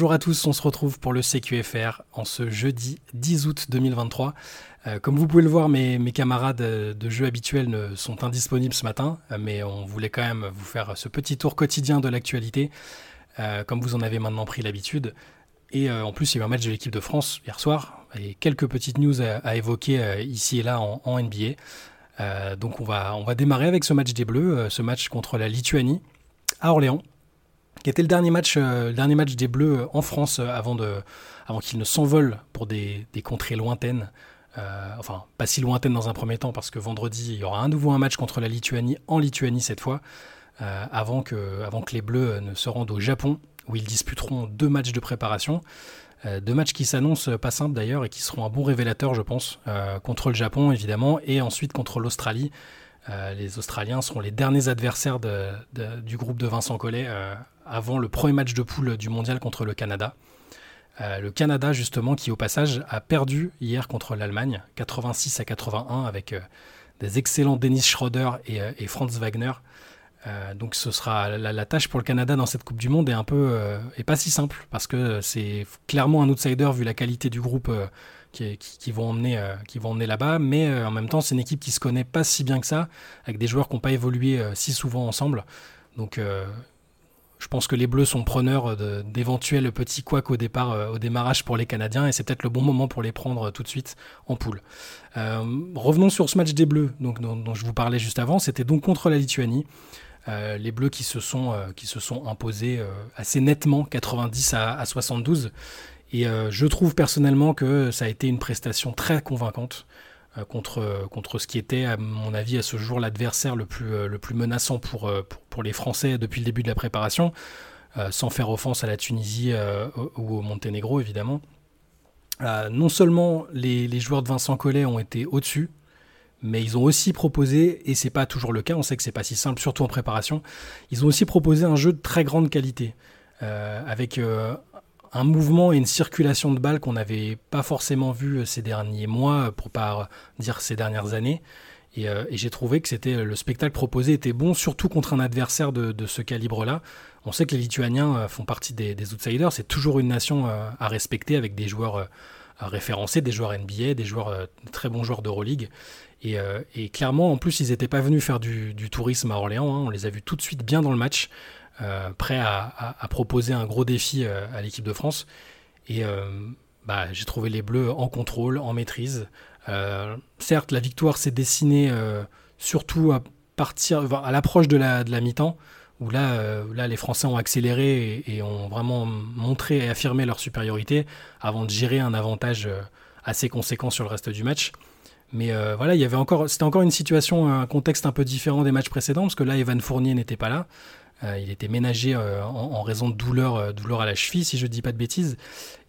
Bonjour à tous, on se retrouve pour le CQFR en ce jeudi 10 août 2023. Euh, comme vous pouvez le voir, mes, camarades de jeu habituels sont indisponibles ce matin, euh, mais on voulait quand même vous faire ce petit tour quotidien de l'actualité, euh, comme vous en avez maintenant pris l'habitude. Et en plus, il y a eu un match de l'équipe de France hier soir, et quelques petites news à, évoquer ici et là en, NBA. donc on va démarrer avec ce match des Bleus, ce match contre la Lituanie à Orléans qui était le dernier match, euh, dernier match des Bleus en France euh, avant, qu'ils ne s'envolent pour des, contrées lointaines. Euh, enfin, pas si lointaines dans un premier temps, parce que vendredi, il y aura un nouveau un match contre la Lituanie, en Lituanie cette fois, avant, que, avant que les Bleus ne se rendent au Japon, où ils disputeront deux matchs de préparation. deux matchs qui s'annoncent pas simples d'ailleurs et qui seront un bon révélateur, je pense, contre le Japon évidemment, et ensuite contre l'Australie. les Australiens seront les derniers adversaires du groupe de Vincent Collet avant le premier match de poule du mondial contre le Canada. Euh, le Canada, justement, qui au passage a perdu hier contre l'Allemagne, 86 à 81, avec euh, des excellents Dennis Schroeder et, euh, Franz Wagner. donc ce sera la, tâche pour le Canada dans cette Coupe du Monde est un peu et pas si simple parce que c'est clairement un outsider vu la qualité du groupe qui, vont emmener qui vont emmener là-bas, mais en même temps c'est une équipe qui se connaît pas si bien que ça avec des joueurs qui n'ont pas évolué si souvent ensemble. Donc je pense que les Bleus sont preneurs d'éventuels petits couacs euh, au démarrage pour les Canadiens, et c'est peut-être le bon moment pour les prendre euh, tout de suite en poule. Euh, revenons sur ce match des Bleus, dont, je vous parlais juste avant. C'était donc contre la Lituanie. les Bleus qui se sont, imposés assez nettement, 90 à, à 72. Et je trouve personnellement que ça a été une prestation très convaincante. Euh, contre, contre ce qui était, à mon avis, à ce jour, l'adversaire le plus, euh, le plus menaçant pour, euh, pour, pour, les Français depuis le début de la préparation, sans faire offense à la Tunisie ou au Monténégro, évidemment. non seulement les, les, joueurs de Vincent Collet ont été au-dessus, mais ils ont aussi proposé, et c'est pas toujours le cas, on sait que c'est pas si simple, surtout en préparation, ils ont aussi proposé un jeu de très grande qualité, avec un mouvement et une circulation de balles qu'on n'avait pas forcément vu euh, ces derniers mois, euh, pour pas dire ces dernières années. Euh, et, j'ai trouvé que c'était le spectacle proposé était bon, surtout contre un adversaire de, ce calibre-là. On sait que les Lituaniens font partie des, outsiders. C'est toujours une nation à respecter avec des joueurs référencés, des joueurs NBA, des joueurs très bons joueurs d'Euroleague. Et, et, clairement, en plus, ils n'étaient pas venus faire du, tourisme à Orléans. Hein. On les a vus tout de suite bien dans le match. Euh, prêt à, proposer un gros défi euh, à l'équipe de France. Et euh, bah, j'ai trouvé les Bleus en contrôle, en maîtrise. certes, la victoire s'est dessinée surtout à partir, à l'approche de la, mi-temps, où là, là, les Français ont accéléré et, ont vraiment montré et affirmé leur supériorité avant de gérer un avantage assez conséquent sur le reste du match. Mais voilà, il y avait encore, c'était encore une situation, un contexte un peu différent des matchs précédents, parce que là, Evan Fournier n'était pas là. Euh, il était ménagé euh, en, raison de douleur, euh, douleur à la cheville, si je ne dis pas de bêtises.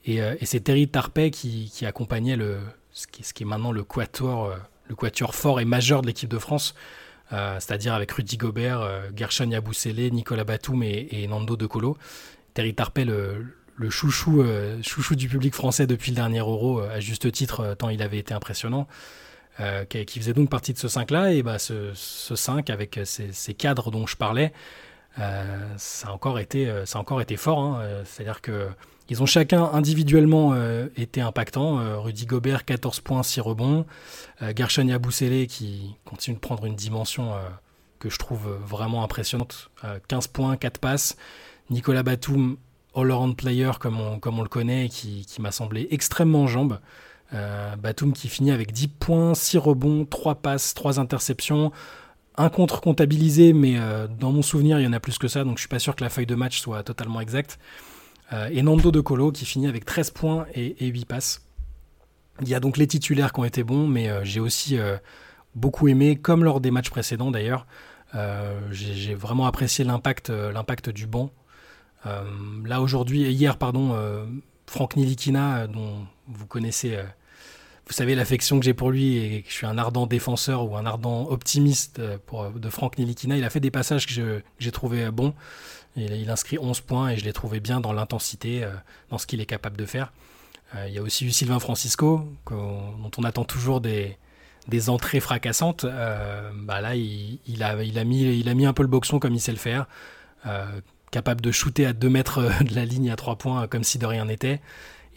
Et, c'est Terry Tarpey qui, accompagnait le, ce, qui, est maintenant le quatuor, le quatuor fort et majeur de l'équipe de France. c'est-à-dire avec Rudy Gobert, Gershon Yabusele, Nicolas Batum et, Nando De Colo. Terry Tarpey, le, chouchou, chouchou du public français depuis le dernier Euro, à juste titre, tant il avait été impressionnant. qui, faisait donc partie de ce 5-là, et bah, ce, 5 avec ces, cadres dont je parlais, euh, ça, a encore été, euh, ça a encore été fort. Hein. Euh, c'est-à-dire que ils ont chacun individuellement été impactants. Rudy Gobert, 14 points, 6 rebonds. Gershon Yabusele qui continue de prendre une dimension que je trouve vraiment impressionnante. 15 points, 4 passes. Nicolas Batum, all-around player comme on, comme on le connaît, qui, qui m'a semblé extrêmement en jambe. Batum qui finit avec 10 points, 6 rebonds, 3 passes, 3 interceptions un contre comptabilisé, mais euh, dans mon souvenir, il y en a plus que ça, donc je suis pas sûr que la feuille de match soit totalement exacte. Euh, et Nando De Colo qui finit avec 13 points et, 8 passes. Il y a donc les titulaires qui ont été bons, mais euh, j'ai aussi beaucoup aimé, comme lors des matchs précédents d'ailleurs, j'ai vraiment apprécié l'impact l'impact du banc. là aujourd'hui, hier, pardon, Franck Nilikina, dont vous connaissez vous savez l'affection que j'ai pour lui et que je suis un ardent défenseur ou un ardent optimiste euh, pour, de Franck Nilikina. Il a fait des passages que j'ai trouvé bons. Il, inscrit 11 points et je l'ai trouvé bien dans l'intensité, euh, dans ce qu'il est capable de faire. Euh, il y a aussi eu Sylvain Francisco, dont on attend toujours des, entrées fracassantes. bah là, il, a, il, a mis, il a mis un peu le boxon comme il sait le faire. capable de shooter à 2 mètres de la ligne à 3 points comme si de rien n'était.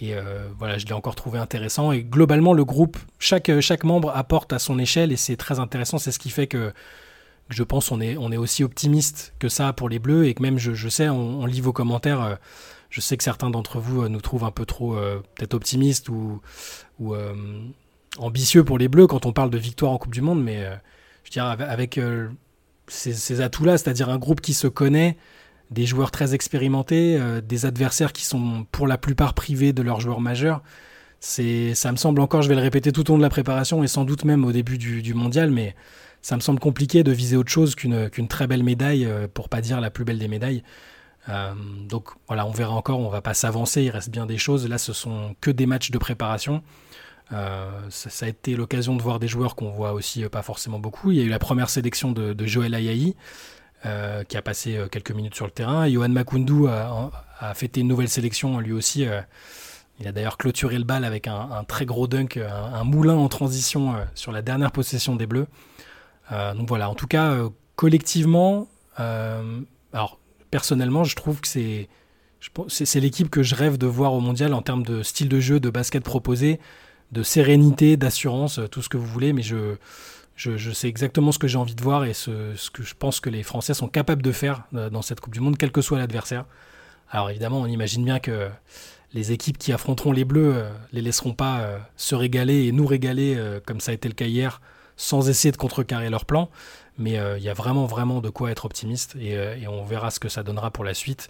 Et voilà, je l'ai encore trouvé intéressant. Et globalement, le groupe, chaque, chaque membre apporte à son échelle et c'est très intéressant. C'est ce qui fait que je pense on est, on est aussi optimiste que ça pour les Bleus et que même, je, sais, on, lit vos commentaires. je sais que certains d'entre vous nous trouvent un peu trop peut-être optimistes ou, ambitieux pour les Bleus quand on parle de victoire en Coupe du Monde, mais euh, je dirais avec euh, ces, atouts-là, c'est-à-dire un groupe qui se connaît, des joueurs très expérimentés, euh, des adversaires qui sont pour la plupart privés de leurs joueurs majeurs. C'est, ça me semble encore, je vais le répéter tout au long de la préparation et sans doute même au début du, mondial, mais ça me semble compliqué de viser autre chose qu'une, très belle médaille, pour pas dire la plus belle des médailles. donc voilà, on verra encore, on va pas s'avancer, il reste bien des choses. Là, ce sont que des matchs de préparation. Euh, ça, a été l'occasion de voir des joueurs qu'on voit aussi euh, pas forcément beaucoup. Il y a eu la première sélection de, Joël Ayayi, euh, qui a passé quelques minutes sur le terrain. Johan Makundu a, fêté une nouvelle sélection lui aussi. il a d'ailleurs clôturé le bal avec un, très gros dunk, un, moulin en transition sur la dernière possession des Bleus. donc voilà, en tout cas, collectivement, alors personnellement, je trouve que c'est c'est l'équipe que je rêve de voir au mondial en termes de style de jeu, de basket proposé de sérénité, d'assurance, tout ce que vous voulez, mais je, je, sais exactement ce que j'ai envie de voir et ce, que je pense que les Français sont capables de faire euh, dans cette Coupe du Monde, quel que soit l'adversaire. Alors évidemment, on imagine bien que les équipes qui affronteront les Bleus euh, les laisseront pas euh, se régaler et nous régaler comme ça a été le cas hier, sans essayer de contrecarrer leur plan. Mais il y a vraiment, vraiment de quoi être optimiste et, on verra ce que ça donnera pour la suite.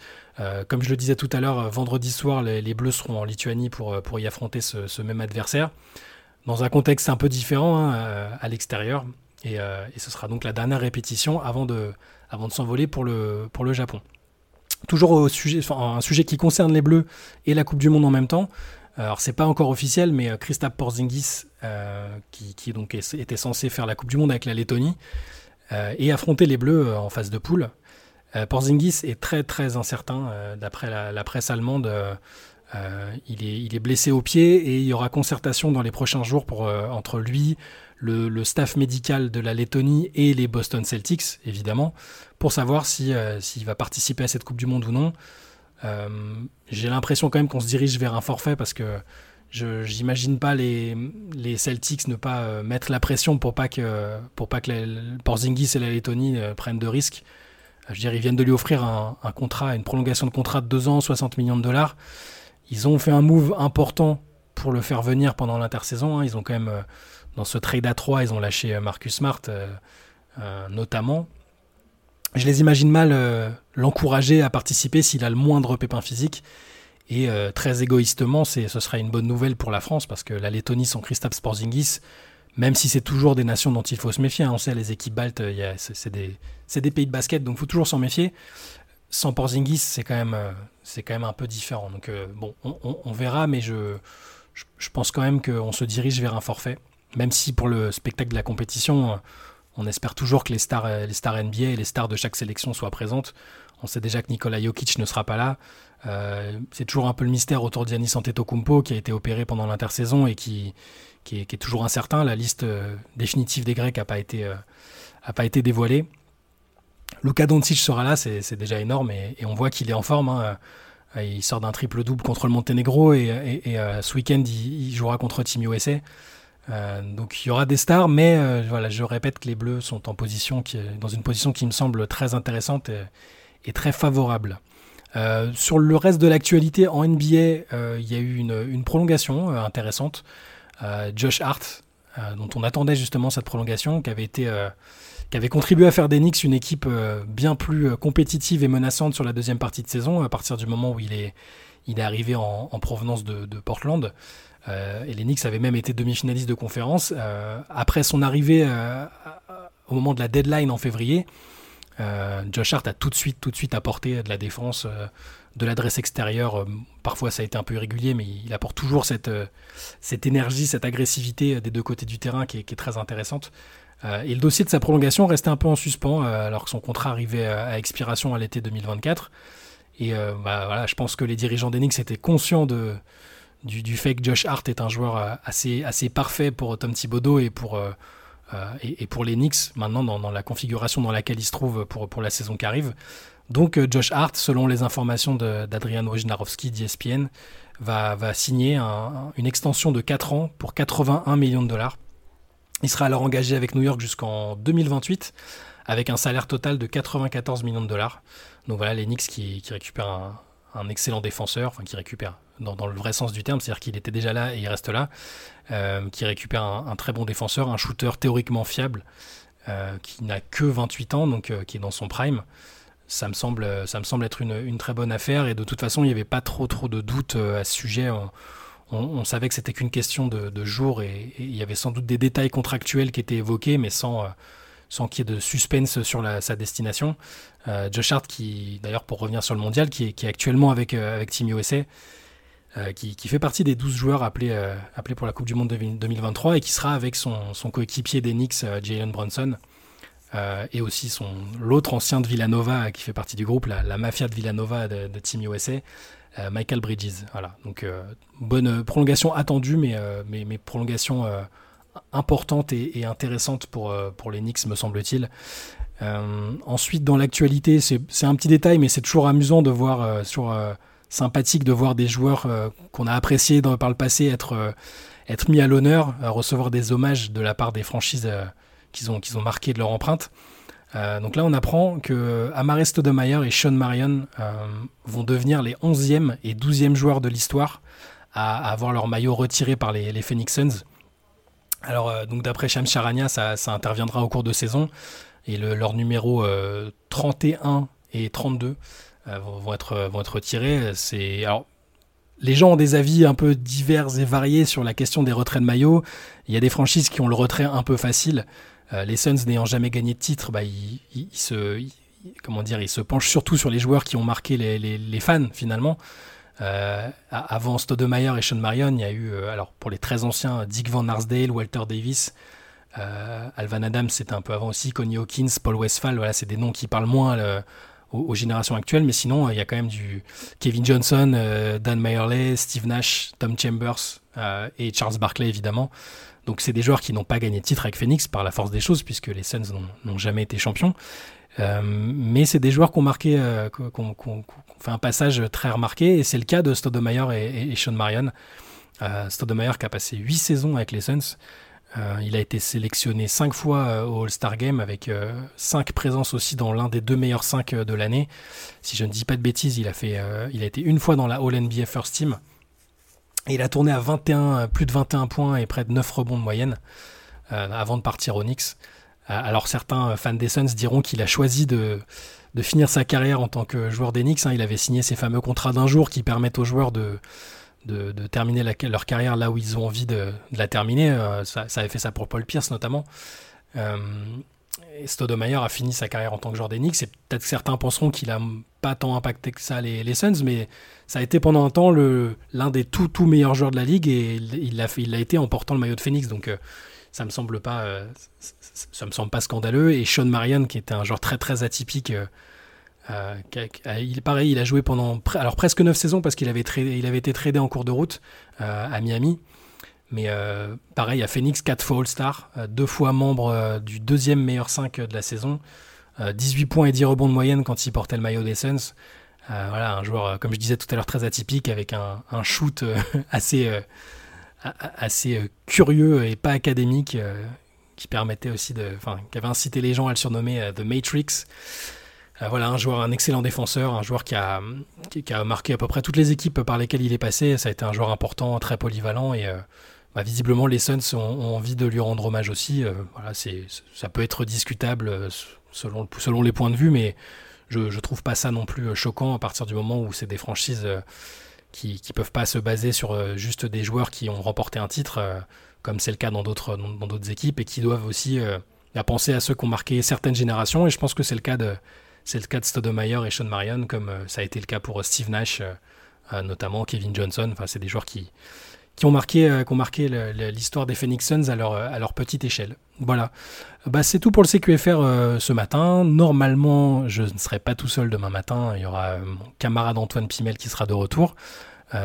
Comme je le disais tout à l'heure, vendredi soir, les, Bleus seront en Lituanie pour, pour y affronter ce, même adversaire, dans un contexte un peu différent hein, euh, à l'extérieur. Et, ce sera donc la dernière répétition avant de, s'envoler pour le, Japon. Toujours au sujet, un sujet qui concerne les Bleus et la Coupe du Monde en même temps. Alors c'est pas encore officiel, mais Christophe Porzingis, qui, était censé faire la Coupe du Monde avec la Lettonie, et affronter les Bleus en phase de poule. Euh, Porzingis est très très incertain euh, d'après la, presse allemande. Euh, il, est, blessé au pied et il y aura concertation dans les prochains jours pour, entre lui, le, staff médical de la Lettonie et les Boston Celtics, évidemment, pour savoir s'il va participer à cette Coupe du Monde ou non. J'ai l'impression quand même qu'on se dirige vers un forfait parce que je n'imagine pas les, Celtics ne pas mettre la pression pour pas que, pas que Porzingis et la Lettonie prennent de risques. Je dire, ils viennent de lui offrir un, contrat, une prolongation de contrat de 2 ans, 60 millions de dollars. Ils ont fait un move important pour le faire venir pendant l'intersaison. Hein. Ils ont quand même, euh, dans ce trade à 3, ils ont lâché euh, Marcus Smart euh, notamment. Je les imagine mal l'encourager à participer s'il a le moindre pépin physique. Et très égoïstement, ce serait une bonne nouvelle pour la France parce que la Lettonie sans Christophe Sporzingis, même si c'est toujours des nations dont il faut se méfier. Hein. On sait, les équipes baltes, c'est des, des, pays de basket, donc il faut toujours s'en méfier. Sans Porzingis, c'est quand, même, euh, quand même un peu différent. Donc euh, bon, on, verra, mais je, je, pense quand même qu'on se dirige vers un forfait. Même si pour le spectacle de la compétition, euh, on espère toujours que les stars, les stars NBA et les stars de chaque sélection soient présentes. On sait déjà que Nikola Jokic ne sera pas là. c'est toujours un peu le mystère autour d'Yanis Antetokounmpo qui a été opéré pendant l'intersaison et qui, qui est, toujours incertain. La liste définitive des Grecs n'a pas, été, euh, pas été dévoilée. Luka Doncic sera là, c'est déjà énorme et, on voit qu'il est en forme. Hein. Euh, il sort d'un triple-double contre le Monténégro et, ce week-end, il, jouera contre Team USA. donc il y aura des stars, mais voilà, je répète que les Bleus sont en position qui, dans une position qui me semble très intéressante et, très favorable. sur le reste de l'actualité en NBA, il y a eu une, une prolongation intéressante. Euh, Josh Hart, euh, dont on attendait justement cette prolongation, qui avait été euh, qui avait contribué à faire des Knicks une équipe bien plus compétitive et menaçante sur la deuxième partie de saison, à partir du moment où il est, il est arrivé en, provenance de, Portland. et les Knicks avaient même été demi-finalistes de conférence. après son arrivée au moment de la deadline en février, Josh Hart a tout de suite, tout de suite apporté de la défense de l'adresse extérieure. Euh, parfois, ça a été un peu irrégulier, mais il apporte toujours cette, euh, cette énergie, cette agressivité euh, des deux côtés du terrain qui est, très intéressante. Et le dossier de sa prolongation restait un peu en suspens alors que son contrat arrivait à, expiration à l'été 2024. Et bah, je pense que les dirigeants d'Enix étaient conscients du, fait que Josh Hart est un joueur assez, parfait pour Tom Thibodeau et pour, les Knicks, maintenant dans, dans, la configuration dans laquelle il se trouve pour, pour la saison qui arrive. Donc Josh Hart, selon les informations d'Adrian Wojnarowski d'ESPN, va, va signer une extension de 4 ans pour 81 millions de dollars. Il sera alors engagé avec New York jusqu'en 2028 avec un salaire total de 94 millions de dollars. Donc voilà, les Knicks qui, récupèrent un, excellent défenseur, enfin qui récupère dans, le vrai sens du terme, c'est-à-dire qu'il était déjà là et il reste là, euh, qui récupère un, très bon défenseur, un shooter théoriquement fiable, euh, qui n'a que 28 ans, donc euh, qui est dans son prime. Ça me semble, être une, très bonne affaire et de toute façon, il n'y avait pas trop, trop de doutes à ce sujet. Savait que c'était qu'une question de, jours et, il y avait sans doute des détails contractuels qui étaient évoqués, mais sans, sans qu'il y ait de suspense sur sa destination. Euh, Josh Hart, qui d'ailleurs pour revenir sur le mondial, qui est, actuellement avec, euh, avec Team USA, euh, qui, fait partie des 12 joueurs appelés, appelés pour la Coupe du Monde 2023 et qui sera avec son, coéquipier d'Enix, Jalen Brunson, et aussi son l'autre ancien de Villanova qui fait partie du groupe, la, mafia de Villanova de, Team USA. Michael Bridges, voilà. Donc bonne prolongation attendue, mais, mais, prolongation importante et, intéressante pour, euh, pour les Knicks, me semble-t-il. Euh, ensuite, dans l'actualité, c'est un petit détail, mais c'est toujours amusant de voir, euh, sympathique de voir des joueurs qu'on a appréciés par le passé être, être mis à l'honneur, recevoir des hommages de la part des franchises qu'ils ont, ont marqué de leur empreinte. donc là, on apprend que Amare Stoudemire et Sean Marion vont devenir les 11e et 12e joueurs de l'histoire à, avoir leur maillot retiré par les, les Phoenix Suns. Alors, euh, donc d'après Shams Charania, ça, interviendra au cours de saison. Et leurs numéros 31 euh, et 32 euh, vont, être, vont être retirés. Alors, les gens ont des avis un peu divers et variés sur la question des retraits de maillot. Il y a des franchises qui ont le retrait un peu facile. Les Suns n'ayant jamais gagné de titre, bah, ils, se, comment dire, ils se penchent surtout sur les joueurs qui ont marqué les, fans finalement. Euh, avant Stoudemire et Sean Marion, il y a eu, euh, alors pour les très anciens, Dick Van Arsdale, Walter Davis, euh, Alvan Adams, c'était un peu avant aussi, Connie Hawkins, Paul Westphal, voilà, c'est des noms qui parlent moins aux, générations actuelles, mais sinon, il y a quand même du Kevin Johnson, Dan Meyerley, Steve Nash, Tom Chambers et Charles Barkley, évidemment. Donc, c'est des joueurs qui n'ont pas gagné de titre avec Phoenix par la force des choses, puisque les Suns n'ont jamais été champions. mais c'est des joueurs qui ont marqué, fait un passage très remarqué, et c'est le cas de Stoudemire et, Sean Marion. Euh, Stoudemire qui a passé 8 saisons avec les Suns. Euh, il a été sélectionné 5 fois euh, au All-Star Game avec 5 présences aussi dans l'un des deux meilleurs 5 de l'année. Si je ne dis pas de bêtises, il a, fait, il a été une fois dans la All-NBA First Team. Il a tourné à 21, plus de 21 points et près de 9 rebonds de moyenne avant de partir au Knicks. alors certains fans des Suns diront qu'il a choisi de, finir sa carrière en tant que joueur d'Enix. Hein. Il avait signé ces fameux contrats d'un jour qui permettent aux joueurs de, terminer leur carrière là où ils ont envie de, la terminer. Euh, ça, avait fait ça pour Paul Pierce notamment. Euh, et Stoudemire a fini sa carrière en tant que joueur d'Enix. Et peut-être que certains penseront qu'il a pas tant impacté que ça les, Suns, mais ça a été pendant un temps l'un des tout, tout meilleurs joueurs de la ligue et il l'a il été en portant le maillot de Phoenix. Donc euh, ça me semble pas, euh, me semble pas scandaleux. Et Sean Marion, qui était un joueur très très atypique, euh, il pareil, il a joué pendant alors presque 9 saisons parce qu'il avait, avait été tradé en cours de route à Miami. Mais pareil, à Phoenix, 4 fois All-Star, deux fois membre du deuxième meilleur 5 de la saison, 18 points et 10 rebonds de moyenne quand il portait le maillot des voilà, un joueur, comme je disais tout à l'heure, très atypique avec un, shoot assez assez euh, curieux et pas académique, euh, qui permettait aussi de, enfin, qui avait incité les gens à le surnommer euh, The Matrix. voilà, un joueur, un excellent défenseur, un joueur qui a, qui, a marqué à peu près toutes les équipes par lesquelles il est passé. Ça a été un joueur important, très polyvalent et bah, visiblement les Suns ont, envie de lui rendre hommage aussi. voilà, c'est, ça peut être discutable selon, selon les points de vue, mais je, je trouve pas ça non plus choquant à partir du moment où c'est des franchises qui ne peuvent pas se baser sur euh, juste des joueurs qui ont remporté un titre, euh, comme c'est le cas dans d'autres équipes, et qui doivent aussi euh, penser à ceux qui ont marqué certaines générations. Et je pense que c'est le cas de c'est Stoudemire et Sean Marion, comme ça a été le cas pour Steve Nash, notamment Kevin Johnson. Enfin, c'est des joueurs qui qui ont marqué, euh, qui ont marqué l'histoire des Phoenix Suns à leur, à leur petite échelle. Voilà. Bah, c'est tout pour le CQFR euh, ce matin. Normalement, je ne serai pas tout seul demain matin. Il y aura euh, mon camarade Antoine Pimel qui sera de retour.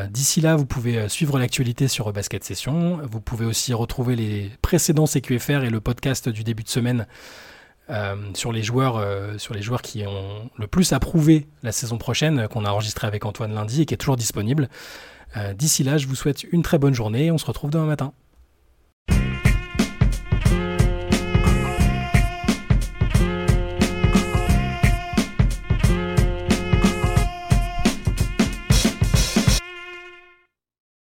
D'ici là, vous pouvez suivre l'actualité sur Basket Session. Vous pouvez aussi retrouver les précédents CQFR et le podcast du début de semaine sur, les joueurs, sur les joueurs qui ont le plus approuvé la saison prochaine, qu'on a enregistré avec Antoine lundi et qui est toujours disponible. D'ici là, je vous souhaite une très bonne journée et on se retrouve demain matin.